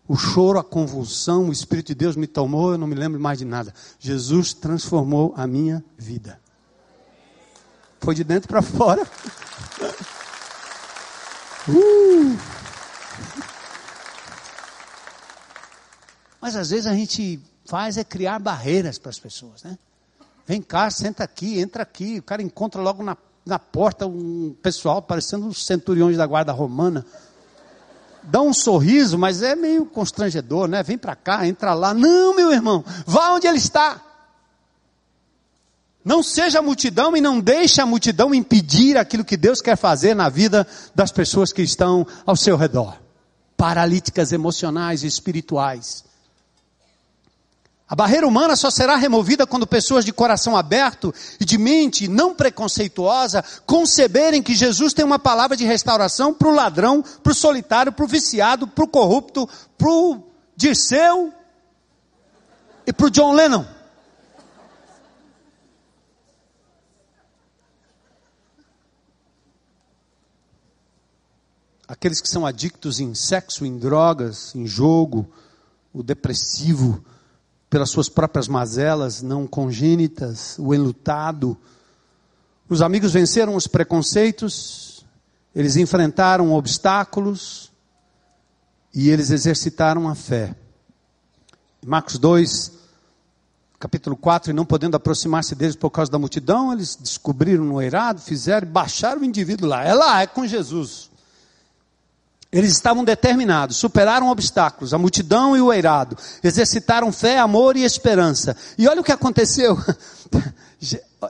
o choro, a convulsão, o Espírito de Deus me tomou, eu não me lembro mais de nada. Jesus transformou a minha vida. Foi de dentro para fora. Uh. Mas às vezes a gente faz é criar barreiras para as pessoas, né? Vem cá, senta aqui, entra aqui. O cara encontra logo na, na porta um pessoal parecendo os centuriões da guarda romana dá um sorriso, mas é meio constrangedor, né? Vem para cá, entra lá. Não, meu irmão, vá onde ele está. Não seja a multidão e não deixe a multidão impedir aquilo que Deus quer fazer na vida das pessoas que estão ao seu redor. Paralíticas emocionais e espirituais. A barreira humana só será removida quando pessoas de coração aberto e de mente não preconceituosa conceberem que Jesus tem uma palavra de restauração para o ladrão, para o solitário, para o viciado, para o corrupto, para o Dirceu e para o John Lennon. Aqueles que são adictos em sexo, em drogas, em jogo, o depressivo, pelas suas próprias mazelas não congênitas, o enlutado. Os amigos venceram os preconceitos, eles enfrentaram obstáculos e eles exercitaram a fé. Marcos 2, capítulo 4, e não podendo aproximar-se deles por causa da multidão, eles descobriram no eirado, fizeram baixaram o indivíduo lá. É lá, é com Jesus. Eles estavam determinados, superaram obstáculos, a multidão e o eirado, exercitaram fé, amor e esperança. E olha o que aconteceu.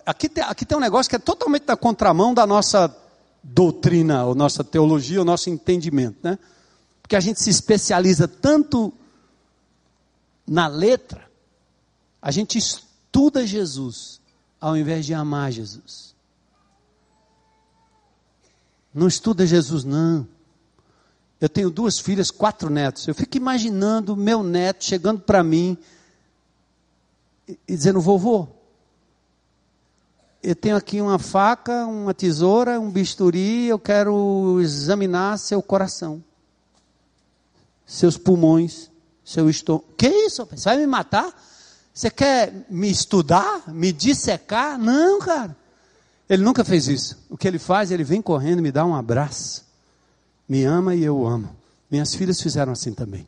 Aqui tem, aqui tem um negócio que é totalmente na contramão da nossa doutrina, ou nossa teologia, o nosso entendimento, né? Porque a gente se especializa tanto na letra, a gente estuda Jesus ao invés de amar Jesus. Não estuda Jesus, não. Eu tenho duas filhas, quatro netos. Eu fico imaginando meu neto chegando para mim e, e dizendo: vovô, eu tenho aqui uma faca, uma tesoura, um bisturi, eu quero examinar seu coração, seus pulmões, seu estômago. Que isso? Você vai me matar? Você quer me estudar? Me dissecar? Não, cara. Ele nunca fez isso. O que ele faz, ele vem correndo, me dá um abraço me ama e eu o amo. Minhas filhas fizeram assim também.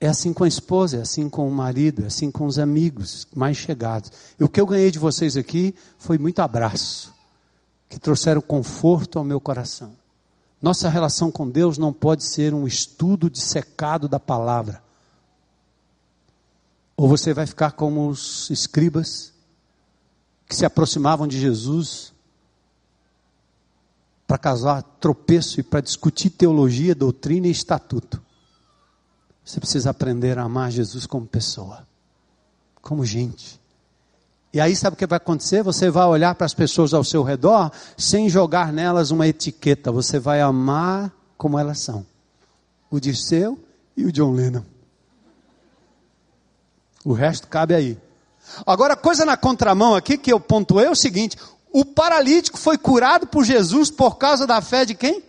É assim com a esposa, é assim com o marido, é assim com os amigos mais chegados. E o que eu ganhei de vocês aqui foi muito abraço, que trouxeram conforto ao meu coração. Nossa relação com Deus não pode ser um estudo dissecado da palavra. Ou você vai ficar como os escribas que se aproximavam de Jesus para causar tropeço e para discutir teologia, doutrina e estatuto. Você precisa aprender a amar Jesus como pessoa, como gente. E aí sabe o que vai acontecer? Você vai olhar para as pessoas ao seu redor sem jogar nelas uma etiqueta. Você vai amar como elas são. O Dirceu e o John Lennon. O resto cabe aí. Agora, coisa na contramão aqui que eu pontuei é o seguinte: o paralítico foi curado por Jesus por causa da fé de quem?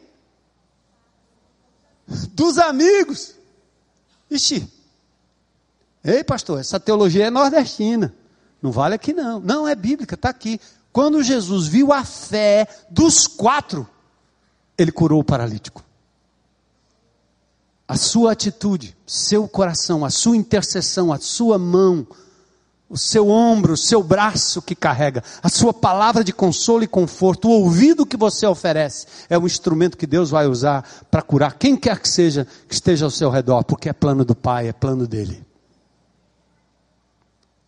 Dos amigos. Ixi. Ei, pastor, essa teologia é nordestina. Não vale aqui não. Não, é bíblica, está aqui. Quando Jesus viu a fé dos quatro, ele curou o paralítico. A sua atitude, seu coração, a sua intercessão, a sua mão, o seu ombro, o seu braço que carrega, a sua palavra de consolo e conforto, o ouvido que você oferece, é um instrumento que Deus vai usar para curar quem quer que seja que esteja ao seu redor, porque é plano do Pai, é plano dele.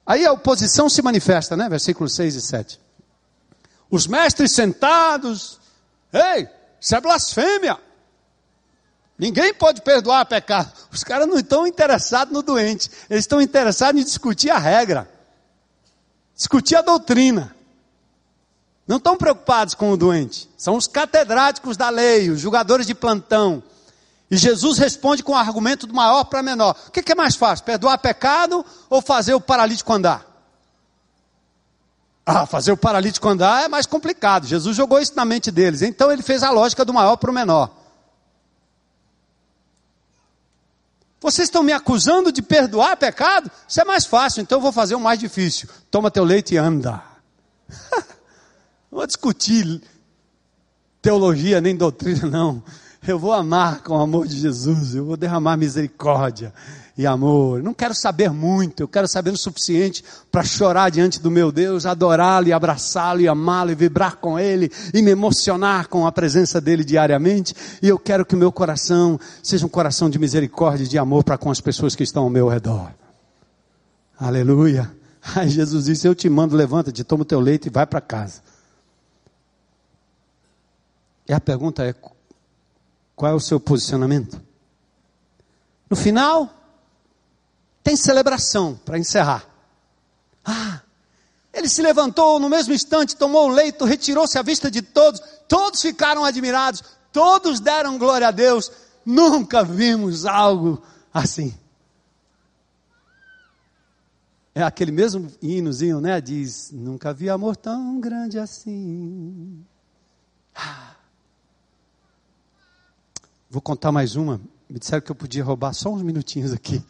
Aí a oposição se manifesta, né? Versículos 6 e 7. Os mestres sentados, ei, isso é blasfêmia. Ninguém pode perdoar pecado. Os caras não estão interessados no doente, eles estão interessados em discutir a regra discutir a doutrina. Não estão preocupados com o doente. São os catedráticos da lei, os julgadores de plantão. E Jesus responde com o argumento do maior para menor. O que é mais fácil, perdoar pecado ou fazer o paralítico andar? Ah, fazer o paralítico andar é mais complicado. Jesus jogou isso na mente deles. Então ele fez a lógica do maior para o menor. Vocês estão me acusando de perdoar pecado? Isso é mais fácil, então eu vou fazer o mais difícil. Toma teu leite e anda. não vou discutir teologia nem doutrina, não. Eu vou amar com o amor de Jesus, eu vou derramar misericórdia e amor. Não quero saber muito, eu quero saber o suficiente para chorar diante do meu Deus, adorá-lo e abraçá-lo e amá-lo e vibrar com ele e me emocionar com a presença dele diariamente. E eu quero que o meu coração seja um coração de misericórdia e de amor para com as pessoas que estão ao meu redor. Aleluia. Aí Jesus disse: Eu te mando, levanta-te, toma o teu leite e vai para casa. E a pergunta é: qual é o seu posicionamento? No final, tem celebração para encerrar. Ah, ele se levantou no mesmo instante, tomou o leito, retirou-se à vista de todos, todos ficaram admirados, todos deram glória a Deus. Nunca vimos algo assim. É aquele mesmo hinozinho, né? Diz: Nunca vi amor tão grande assim. Ah. Vou contar mais uma. Me disseram que eu podia roubar só uns minutinhos aqui.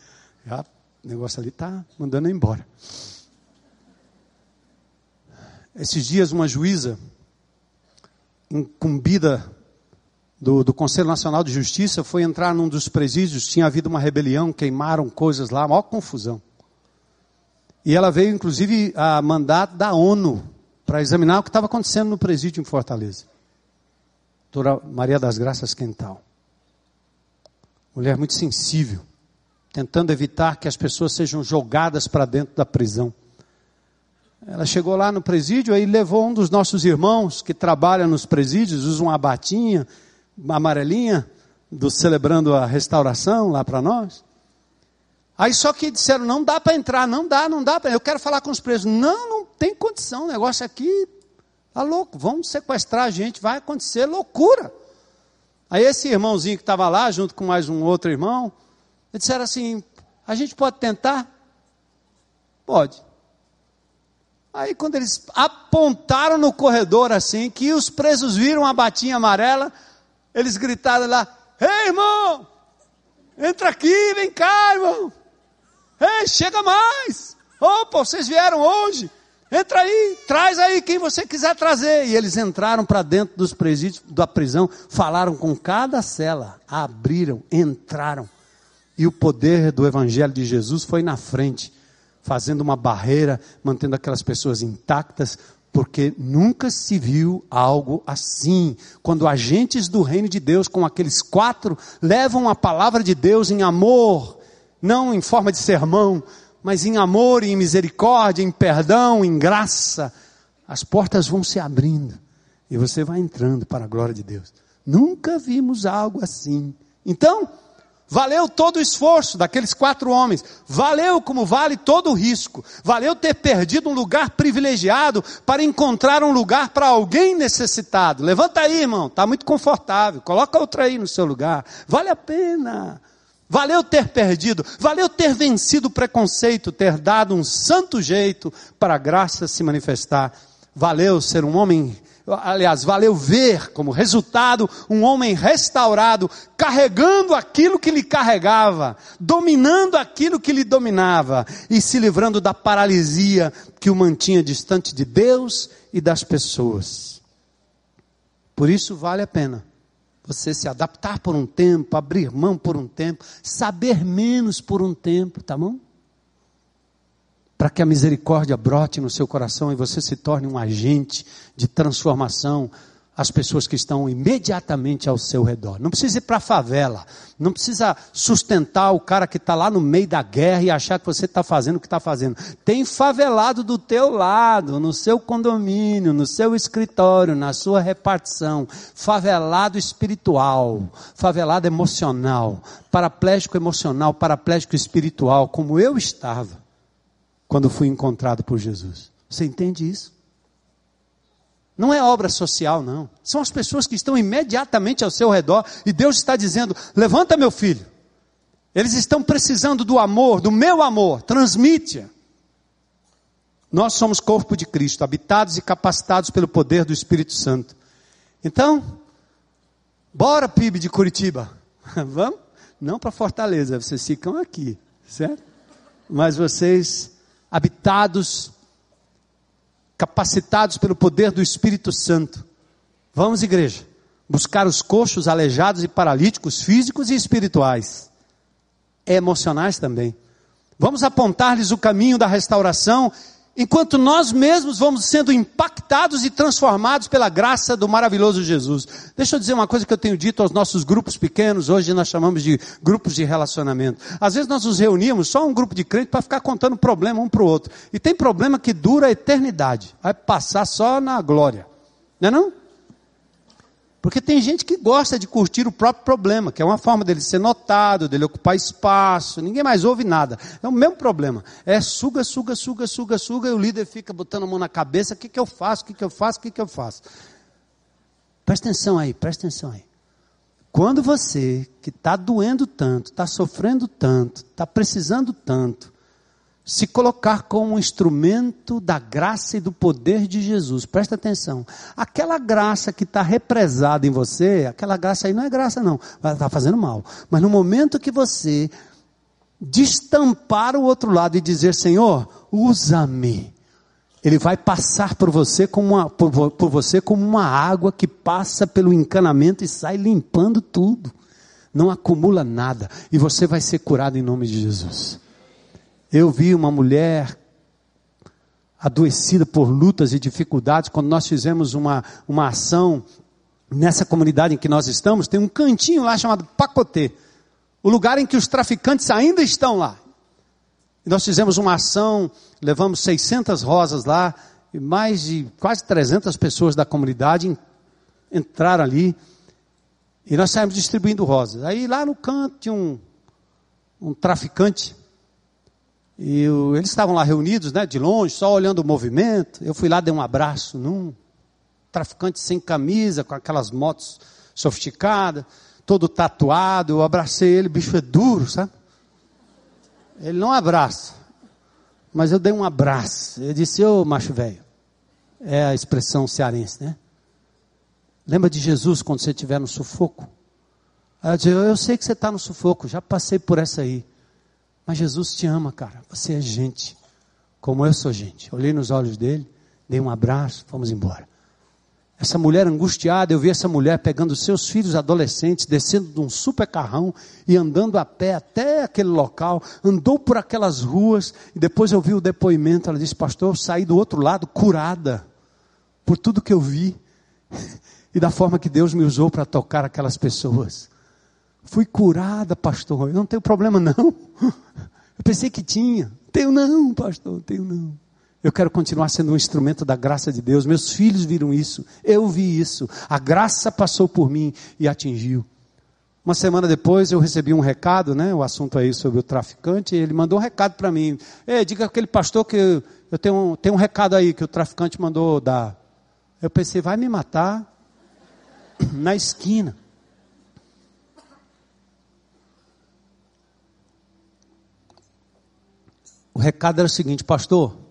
Já o negócio ali está mandando embora. Esses dias, uma juíza, incumbida do, do, Conselho Nacional de Justiça, foi entrar num dos presídios, tinha havido uma rebelião, queimaram coisas lá, maior confusão. E ela veio, inclusive, a mandato da ONU para examinar o que estava acontecendo no presídio em Fortaleza. Doutora Maria das Graças Quental. Mulher muito sensível tentando evitar que as pessoas sejam jogadas para dentro da prisão. Ela chegou lá no presídio aí levou um dos nossos irmãos que trabalha nos presídios, usa uma batinha uma amarelinha do celebrando a restauração lá para nós. Aí só que disseram, não dá para entrar, não dá, não dá, eu quero falar com os presos. Não, não tem condição, o negócio aqui tá louco, vamos sequestrar a gente, vai acontecer loucura. Aí esse irmãozinho que estava lá, junto com mais um outro irmão, eles disseram assim, a gente pode tentar? Pode. Aí quando eles apontaram no corredor assim, que os presos viram a batinha amarela, eles gritaram lá, ei irmão, entra aqui, vem cá irmão. Ei, chega mais. Opa, vocês vieram hoje. Entra aí, traz aí quem você quiser trazer. E eles entraram para dentro dos presídios, da prisão, falaram com cada cela, abriram, entraram. E o poder do Evangelho de Jesus foi na frente fazendo uma barreira, mantendo aquelas pessoas intactas, porque nunca se viu algo assim. Quando agentes do reino de Deus, com aqueles quatro, levam a palavra de Deus em amor, não em forma de sermão, mas em amor, em misericórdia, em perdão, em graça, as portas vão se abrindo e você vai entrando para a glória de Deus. Nunca vimos algo assim. Então, Valeu todo o esforço daqueles quatro homens. Valeu como vale todo o risco. Valeu ter perdido um lugar privilegiado para encontrar um lugar para alguém necessitado. Levanta aí, irmão. Está muito confortável. Coloca outra aí no seu lugar. Vale a pena. Valeu ter perdido. Valeu ter vencido o preconceito, ter dado um santo jeito para a graça se manifestar. Valeu ser um homem aliás, valeu ver como resultado um homem restaurado, carregando aquilo que lhe carregava, dominando aquilo que lhe dominava e se livrando da paralisia que o mantinha distante de Deus e das pessoas. Por isso vale a pena você se adaptar por um tempo, abrir mão por um tempo, saber menos por um tempo, tá bom? Para que a misericórdia brote no seu coração e você se torne um agente de transformação às pessoas que estão imediatamente ao seu redor. Não precisa ir para a favela, não precisa sustentar o cara que está lá no meio da guerra e achar que você está fazendo o que está fazendo. Tem favelado do teu lado, no seu condomínio, no seu escritório, na sua repartição. Favelado espiritual, favelado emocional, paraplégico emocional, paraplégico espiritual, como eu estava quando fui encontrado por Jesus. Você entende isso? Não é obra social, não. São as pessoas que estão imediatamente ao seu redor e Deus está dizendo: levanta meu filho. Eles estão precisando do amor, do meu amor, transmite-a. Nós somos corpo de Cristo, habitados e capacitados pelo poder do Espírito Santo. Então, bora PIB de Curitiba. Vamos? Não para Fortaleza, vocês ficam aqui, certo? Mas vocês habitados, capacitados pelo poder do Espírito Santo. Vamos, igreja, buscar os coxos, aleijados e paralíticos, físicos e espirituais, emocionais também. Vamos apontar-lhes o caminho da restauração enquanto nós mesmos vamos sendo impactados e transformados pela graça do maravilhoso Jesus. Deixa eu dizer uma coisa que eu tenho dito aos nossos grupos pequenos, hoje nós chamamos de grupos de relacionamento. Às vezes nós nos reunimos só um grupo de crentes para ficar contando problema um para o outro. E tem problema que dura a eternidade, vai passar só na glória. Não é não? Porque tem gente que gosta de curtir o próprio problema, que é uma forma dele ser notado, dele ocupar espaço, ninguém mais ouve nada. É o mesmo problema. É suga, suga, suga, suga, suga, e o líder fica botando a mão na cabeça, o que, que eu faço, o que, que eu faço, o que, que eu faço. Presta atenção aí, presta atenção aí. Quando você, que está doendo tanto, está sofrendo tanto, está precisando tanto, se colocar como um instrumento da graça e do poder de Jesus. Presta atenção. Aquela graça que está represada em você, aquela graça aí não é graça, não. Vai estar tá fazendo mal. Mas no momento que você destampar o outro lado e dizer, Senhor, usa-me. Ele vai passar por você, como uma, por, por você como uma água que passa pelo encanamento e sai limpando tudo. Não acumula nada. E você vai ser curado em nome de Jesus. Eu vi uma mulher adoecida por lutas e dificuldades, quando nós fizemos uma, uma ação nessa comunidade em que nós estamos, tem um cantinho lá chamado Pacotê, o lugar em que os traficantes ainda estão lá. E nós fizemos uma ação, levamos 600 rosas lá, e mais de quase 300 pessoas da comunidade entraram ali. E nós saímos distribuindo rosas. Aí lá no canto tinha um, um traficante. E eles estavam lá reunidos, né, de longe, só olhando o movimento. Eu fui lá, dei um abraço num traficante sem camisa, com aquelas motos sofisticadas, todo tatuado. Eu abracei ele, bicho é duro, sabe? Ele não abraça. Mas eu dei um abraço. Eu disse, ô macho velho. É a expressão cearense, né? Lembra de Jesus quando você estiver no sufoco? Ela disse, eu sei que você está no sufoco, já passei por essa aí. Mas Jesus te ama, cara. Você é gente. Como eu sou gente. Olhei nos olhos dele, dei um abraço, fomos embora. Essa mulher angustiada, eu vi essa mulher pegando seus filhos adolescentes, descendo de um super carrão e andando a pé até aquele local, andou por aquelas ruas, e depois eu vi o depoimento, ela disse, pastor, eu saí do outro lado curada, por tudo que eu vi, e da forma que Deus me usou para tocar aquelas pessoas. Fui curada, pastor, eu não tenho problema não. Eu pensei que tinha. Tenho não, pastor, tenho não. Eu quero continuar sendo um instrumento da graça de Deus. Meus filhos viram isso. Eu vi isso. A graça passou por mim e atingiu. Uma semana depois eu recebi um recado, né? O assunto aí sobre o traficante. ele mandou um recado para mim. Ei, diga aquele pastor que eu tenho, tenho um recado aí que o traficante mandou dar. Eu pensei, vai me matar na esquina. O recado era o seguinte, pastor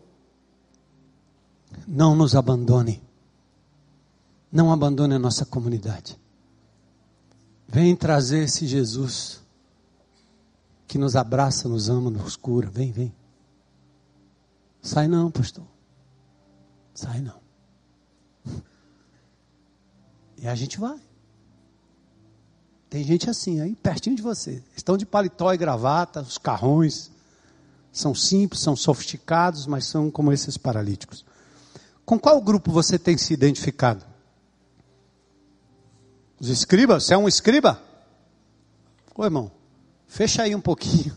não nos abandone. Não abandone a nossa comunidade. Vem trazer esse Jesus que nos abraça, nos ama, nos cura. Vem, vem. Sai não, pastor. Sai não. E a gente vai. Tem gente assim aí, pertinho de você. Estão de paletó e gravata, os carrões. São simples, são sofisticados, mas são como esses paralíticos. Com qual grupo você tem se identificado? Os escribas? Você é um escriba? Ô irmão, fecha aí um pouquinho.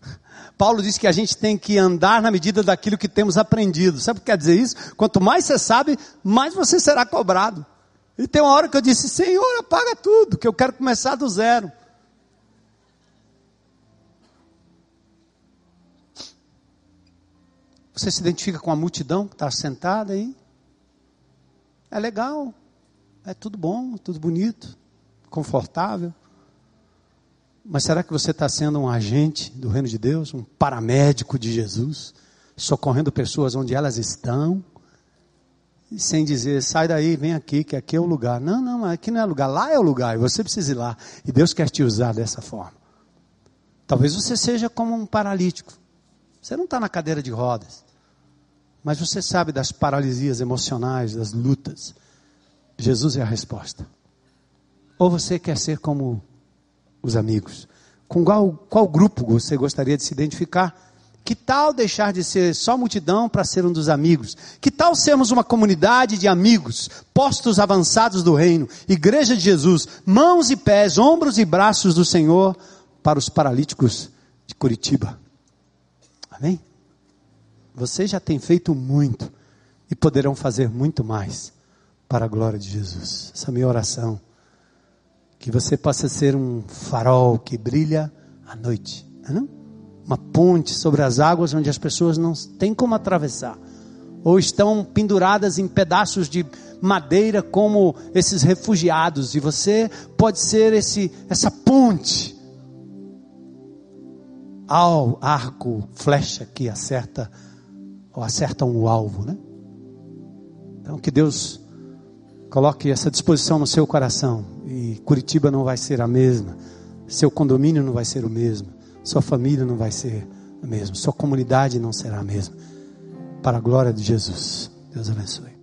Paulo diz que a gente tem que andar na medida daquilo que temos aprendido. Sabe o que quer dizer isso? Quanto mais você sabe, mais você será cobrado. E tem uma hora que eu disse: Senhor, apaga tudo, que eu quero começar do zero. Você se identifica com a multidão que está sentada aí? É legal, é tudo bom, tudo bonito, confortável. Mas será que você está sendo um agente do reino de Deus, um paramédico de Jesus, socorrendo pessoas onde elas estão? sem dizer, sai daí, vem aqui, que aqui é o lugar. Não, não, aqui não é lugar, lá é o lugar, e você precisa ir lá. E Deus quer te usar dessa forma. Talvez você seja como um paralítico. Você não está na cadeira de rodas. Mas você sabe das paralisias emocionais, das lutas. Jesus é a resposta. Ou você quer ser como os amigos? Com qual, qual grupo você gostaria de se identificar? Que tal deixar de ser só multidão para ser um dos amigos? Que tal sermos uma comunidade de amigos, postos avançados do reino, igreja de Jesus, mãos e pés, ombros e braços do Senhor para os paralíticos de Curitiba? Amém? Vocês já têm feito muito e poderão fazer muito mais para a glória de Jesus. Essa é a minha oração. Que você possa ser um farol que brilha à noite. Não? É Uma ponte sobre as águas onde as pessoas não têm como atravessar. Ou estão penduradas em pedaços de madeira como esses refugiados. E você pode ser esse, essa ponte ao arco, flecha que acerta ou acertam o alvo, né? Então que Deus coloque essa disposição no seu coração e Curitiba não vai ser a mesma, seu condomínio não vai ser o mesmo, sua família não vai ser a mesma, sua comunidade não será a mesma. Para a glória de Jesus. Deus abençoe.